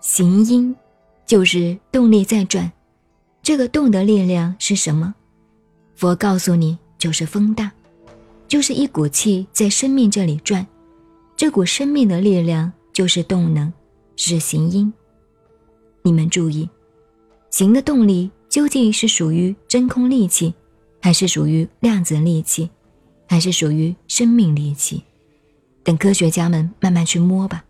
行音，就是动力在转。这个动的力量是什么？佛告诉你，就是风大，就是一股气在生命这里转。这股生命的力量就是动能，是行音。你们注意，行的动力究竟是属于真空力气，还是属于量子力气，还是属于生命力气？等科学家们慢慢去摸吧。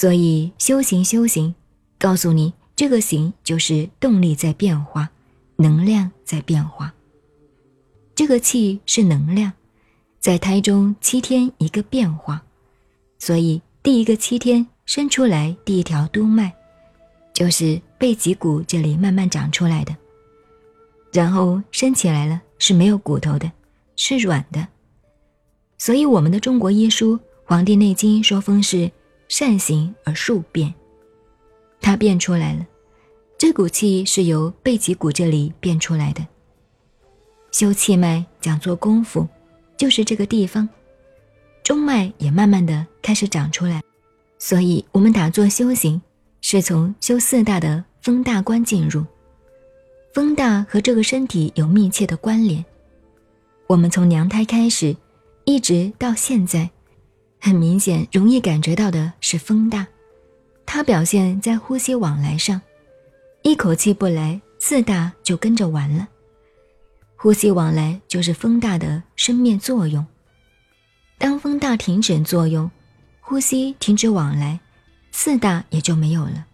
所以修行修行，告诉你这个行就是动力在变化，能量在变化。这个气是能量，在胎中七天一个变化，所以第一个七天生出来第一条督脉，就是背脊骨这里慢慢长出来的，然后升起来了是没有骨头的，是软的。所以我们的中国医书《黄帝内经》说风是。善行而数变，它变出来了。这股气是由背脊骨这里变出来的。修气脉讲做功夫，就是这个地方。中脉也慢慢的开始长出来，所以我们打坐修行，是从修四大的风大关进入。风大和这个身体有密切的关联。我们从娘胎开始，一直到现在。很明显，容易感觉到的是风大，它表现在呼吸往来上，一口气不来，四大就跟着完了。呼吸往来就是风大的生灭作用。当风大停止作用，呼吸停止往来，四大也就没有了。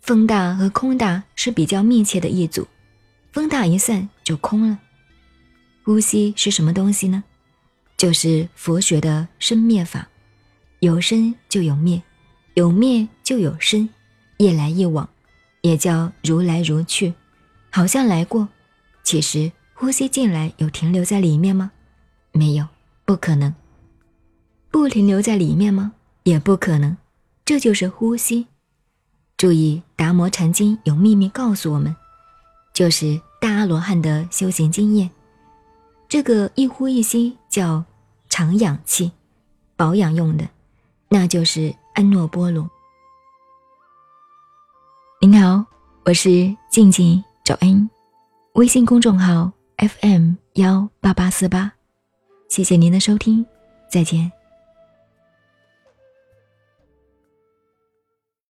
风大和空大是比较密切的一组，风大一散就空了。呼吸是什么东西呢？就是佛学的生灭法。有生就有灭，有灭就有生，一来一往，也叫如来如去，好像来过，其实呼吸进来有停留在里面吗？没有，不可能。不停留在里面吗？也不可能。这就是呼吸。注意，《达摩禅经》有秘密告诉我们，就是大阿罗汉的修行经验。这个一呼一吸叫长养气，保养用的。那就是安诺波罗。您好，我是静静找恩，微信公众号 FM 幺八八四八，谢谢您的收听，再见。